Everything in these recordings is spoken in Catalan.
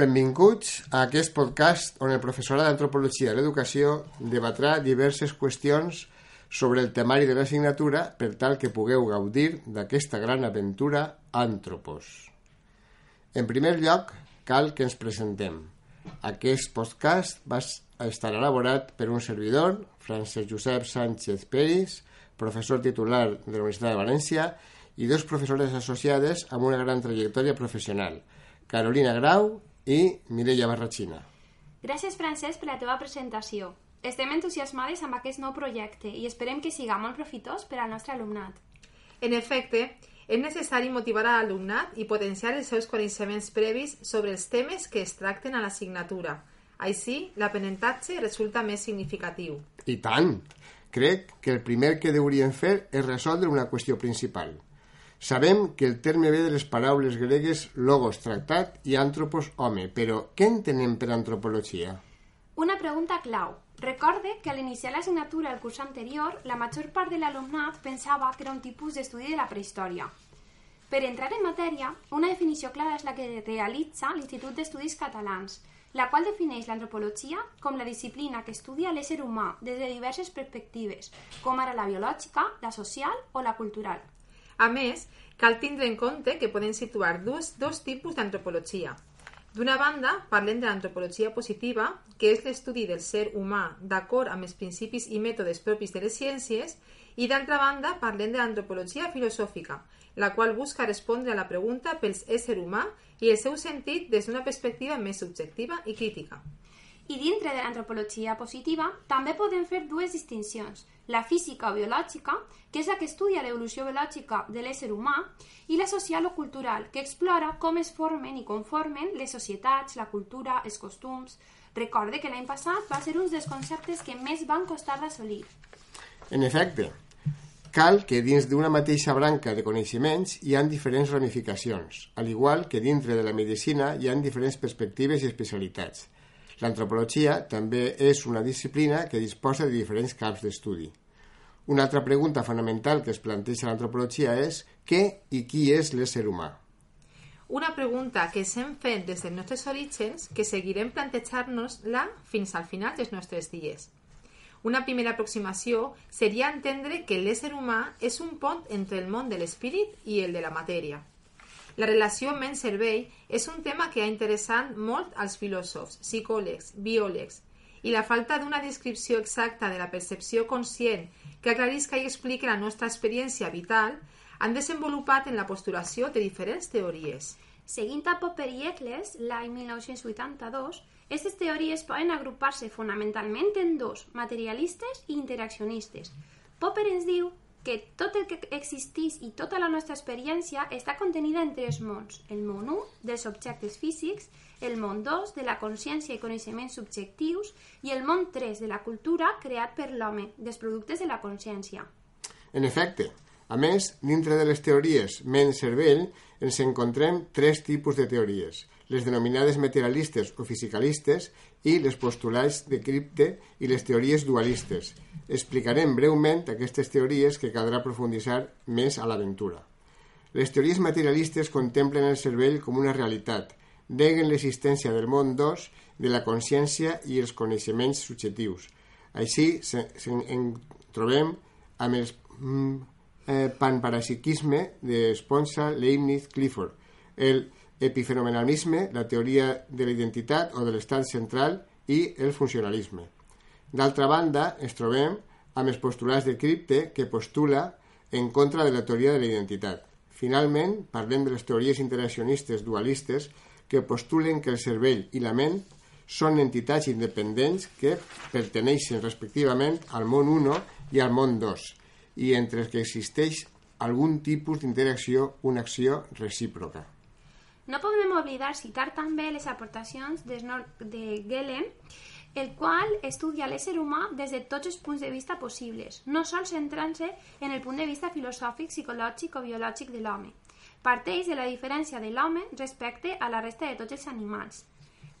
Benvinguts a aquest podcast on el professorat d'Antropologia de l'Educació debatrà diverses qüestions sobre el temari de l'assignatura per tal que pugueu gaudir d'aquesta gran aventura Antropos. En primer lloc, cal que ens presentem. Aquest podcast va estar elaborat per un servidor, Francesc Josep Sánchez Peris, professor titular de la Universitat de València, i dos professores associades amb una gran trajectòria professional, Carolina Grau i Mireia Barratxina. Gràcies, Francesc, per la teva presentació. Estem entusiasmades amb aquest nou projecte i esperem que siga molt profitós per al nostre alumnat. En efecte, és necessari motivar a l'alumnat i potenciar els seus coneixements previs sobre els temes que es tracten a l'assignatura. Així, l'aprenentatge resulta més significatiu. I tant! Crec que el primer que hauríem fer és resoldre una qüestió principal – Sabem que el terme ve de les paraules gregues logos, tractat, i antropos, home, però què entenem per antropologia? Una pregunta clau. Recorde que a l'iniciar l'assignatura al curs anterior, la major part de l'alumnat pensava que era un tipus d'estudi de la prehistòria. Per entrar en matèria, una definició clara és la que realitza l'Institut d'Estudis Catalans, la qual defineix l'antropologia com la disciplina que estudia l'ésser humà des de diverses perspectives, com ara la biològica, la social o la cultural. A més, cal tindre en compte que poden situar dos, dos tipus d'antropologia. D'una banda, parlem de l'antropologia positiva, que és l'estudi del ser humà d'acord amb els principis i mètodes propis de les ciències, i d'altra banda, parlem de l'antropologia filosòfica, la qual busca respondre a la pregunta pels ésser humà i el seu sentit des d'una perspectiva més subjectiva i crítica. I dintre de l'antropologia positiva també podem fer dues distincions, la física o biològica, que és la que estudia l'evolució biològica de l'ésser humà, i la social o cultural, que explora com es formen i conformen les societats, la cultura, els costums... Recorde que l'any passat va ser un dels conceptes que més van costar d'assolir. En efecte, cal que dins d'una mateixa branca de coneixements hi han diferents ramificacions, al igual que dintre de la medicina hi han diferents perspectives i especialitats. L'antropologia també és una disciplina que disposa de diferents camps d'estudi. Una altra pregunta fonamental que es planteja l'antropologia és què i qui és l'ésser humà? Una pregunta que s'hem fet des dels nostres orígens que seguirem plantejar-nos-la fins al final dels nostres dies. Una primera aproximació seria entendre que l'ésser humà és un pont entre el món de l'espírit i el de la matèria. La relació ment-cervell és un tema que ha interessat molt als filòsofs, psicòlegs, biòlegs, i la falta d'una descripció exacta de la percepció conscient que aclarisca i expliqui la nostra experiència vital han desenvolupat en la postulació de diferents teories. Seguint a Popper i Eccles, l'any 1982, aquestes teories poden agrupar-se fonamentalment en dos, materialistes i interaccionistes. Popper ens diu que tot el que existís i tota la nostra experiència està contenida en tres mons. El món 1, dels objectes físics, el món 2, de la consciència i coneixements subjectius, i el món 3, de la cultura creat per l'home, dels productes de la consciència. En efecte, a més, dintre de les teories ment-cervell, ens encontrem tres tipus de teories, les denominades materialistes o fisicalistes i les postulats de cripte i les teories dualistes. Explicarem breument aquestes teories que caldrà profunditzar més a l'aventura. Les teories materialistes contemplen el cervell com una realitat, neguen l'existència del món 2, de la consciència i els coneixements subjectius. Així se, se en trobem amb el mm, eh, panparapsiquisme de Sponsa, Leibniz, Clifford, el epifenomenalisme, la teoria de la identitat o de l'estat central i el funcionalisme. D'altra banda, ens trobem amb els postulats de Cripte que postula en contra de la teoria de la identitat. Finalment, parlem de les teories interaccionistes dualistes que postulen que el cervell i la ment són entitats independents que perteneixen respectivament al món 1 i al món 2 i entre els que existeix algun tipus d'interacció, una acció recíproca. No podem oblidar citar també les aportacions de, de Gellem, el qual estudia l'ésser humà des de tots els punts de vista possibles, no sols centrant-se en el punt de vista filosòfic, psicològic o biològic de l'home. Parteix de la diferència de l'home respecte a la resta de tots els animals.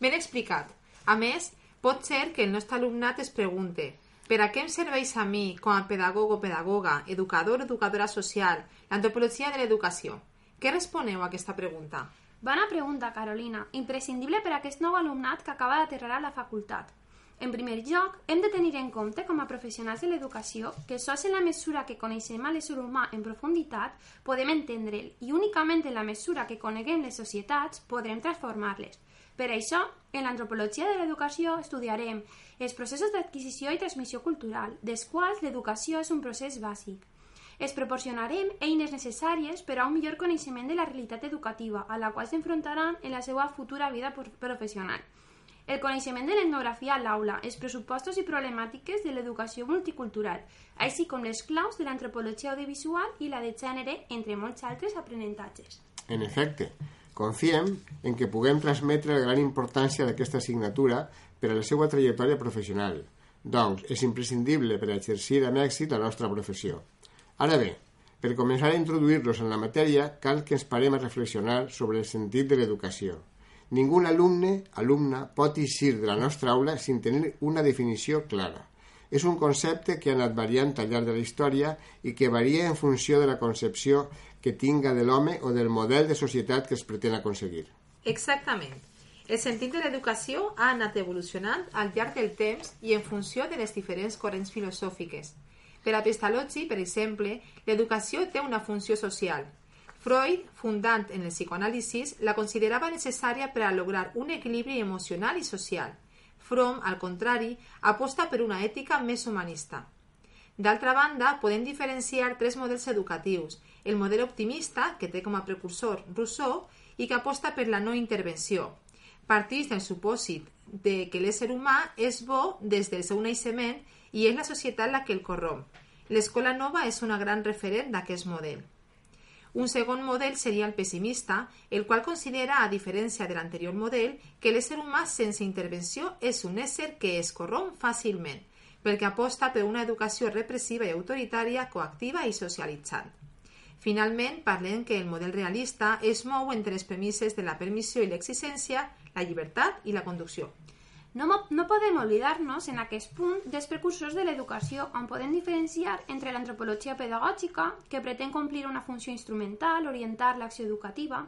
Ben explicat. A més, pot ser que el nostre alumnat es pregunte per a què em serveix a mi, com a pedagog o pedagoga, educador o educadora social, l'antropologia de l'educació? Què responeu a aquesta pregunta? Bona pregunta, Carolina. Imprescindible per a aquest nou alumnat que acaba d'aterrar a la facultat. En primer lloc, hem de tenir en compte com a professionals de l'educació que sols en la mesura que coneixem a l'ésser humà en profunditat podem entendre'l i únicament en la mesura que coneguem les societats podrem transformar-les. Per això, en l'antropologia de l'educació estudiarem els processos d'adquisició i transmissió cultural, dels quals l'educació és un procés bàsic. Es proporcionarem eines necessàries per a un millor coneixement de la realitat educativa a la qual s'enfrontaran en la seva futura vida professional el coneixement de l'etnografia a l'aula, els pressupostos i problemàtiques de l'educació multicultural, així com les claus de l'antropologia audiovisual i la de gènere, entre molts altres aprenentatges. En efecte, confiem en que puguem transmetre la gran importància d'aquesta assignatura per a la seva trajectòria professional. Doncs, és imprescindible per a exercir amb èxit la nostra professió. Ara bé, per començar a introduir-los en la matèria, cal que ens parem a reflexionar sobre el sentit de l'educació. Ningú alumne, alumna, pot eixir de la nostra aula sin tenir una definició clara. És un concepte que ha anat variant al llarg de la història i que varia en funció de la concepció que tinga de l'home o del model de societat que es pretén aconseguir. Exactament. El sentit de l'educació ha anat evolucionant al llarg del temps i en funció de les diferents corrents filosòfiques. Per a Pestalozzi, per exemple, l'educació té una funció social, Freud, fundant en el psicoanálisis, la considerava necessària per a lograr un equilibri emocional i social. Fromm, al contrari, aposta per una ètica més humanista. D'altra banda, podem diferenciar tres models educatius. El model optimista, que té com a precursor Rousseau, i que aposta per la no intervenció. Partís del supòsit de que l'ésser humà és bo des del seu naixement i és la societat la que el corromp. L'escola nova és una gran referent d'aquest model. Un segon model seria el pessimista, el qual considera, a diferència de l'anterior model, que l'ésser humà sense intervenció és un ésser que es corromp fàcilment, perquè aposta per una educació repressiva i autoritària, coactiva i socialitzant. Finalment, parlem que el model realista es mou entre les premisses de la permissió i l'existència, la llibertat i la conducció. No, no podem oblidar-nos en aquest punt dels precursors de l'educació on podem diferenciar entre l'antropologia pedagògica, que pretén complir una funció instrumental, orientar l'acció educativa,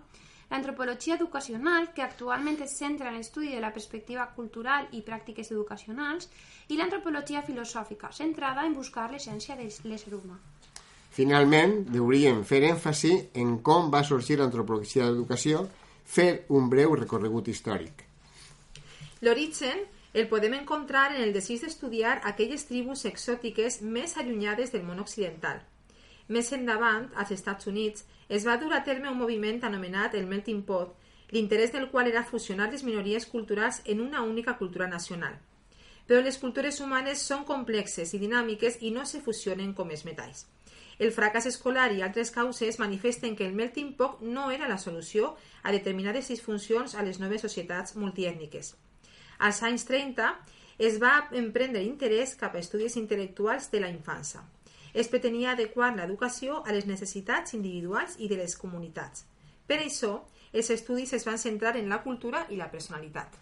l'antropologia educacional, que actualment es centra en l'estudi de la perspectiva cultural i pràctiques educacionals, i l'antropologia filosòfica, centrada en buscar l'essència de l'ésser humà. Finalment, hauríem fer èmfasi en com va sorgir l'antropologia de l'educació, fer un breu recorregut històric. L'origen el podem encontrar en el desig d'estudiar aquelles tribus exòtiques més allunyades del món occidental. Més endavant, als Estats Units, es va dur a terme un moviment anomenat el Melting Pot, l'interès del qual era fusionar les minories culturals en una única cultura nacional. Però les cultures humanes són complexes i dinàmiques i no se fusionen com els metalls. El fracàs escolar i altres causes manifesten que el melting pot no era la solució a determinades disfuncions a les noves societats multiètniques. Als anys 30 es va emprendre interès cap a estudis intel·lectuals de la infància. Es pretenia adequar l'educació a les necessitats individuals i de les comunitats. Per això, els estudis es van centrar en la cultura i la personalitat.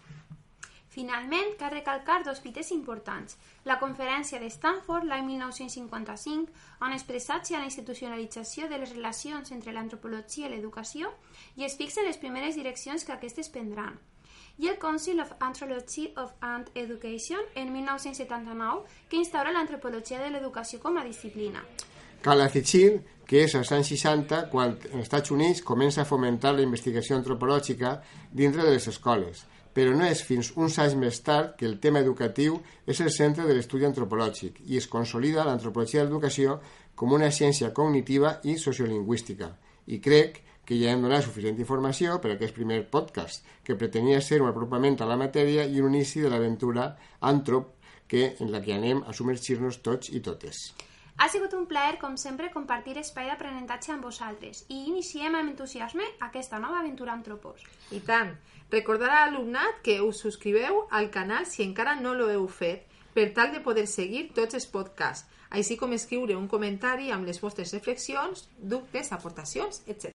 Finalment, cal recalcar dos fites importants. La conferència de Stanford l'any 1955, on es pressatja la institucionalització de les relacions entre l'antropologia i l'educació i es fixen les primeres direccions que aquestes prendran i el Council of Anthropology of Ant Education en 1979, que instaura l'antropologia de l'educació com a disciplina. Cal afegir que és als anys 60 quan els Estats Units comença a fomentar la investigació antropològica dintre de les escoles, però no és fins uns anys més tard que el tema educatiu és el centre de l'estudi antropològic i es consolida l'antropologia de l'educació com una ciència cognitiva i sociolingüística. I crec que ja hem donat suficient informació per a aquest primer podcast, que pretenia ser un apropament a la matèria i un inici de l'aventura Antrop, que, en la que anem a submergir-nos tots i totes. Ha sigut un plaer, com sempre, compartir espai d'aprenentatge amb vosaltres i iniciem amb entusiasme aquesta nova aventura amb Tropos. I tant. Recordar a l'alumnat que us subscriveu al canal si encara no lo heu fet per tal de poder seguir tots els podcasts, així com escriure un comentari amb les vostres reflexions, dubtes, aportacions, etc.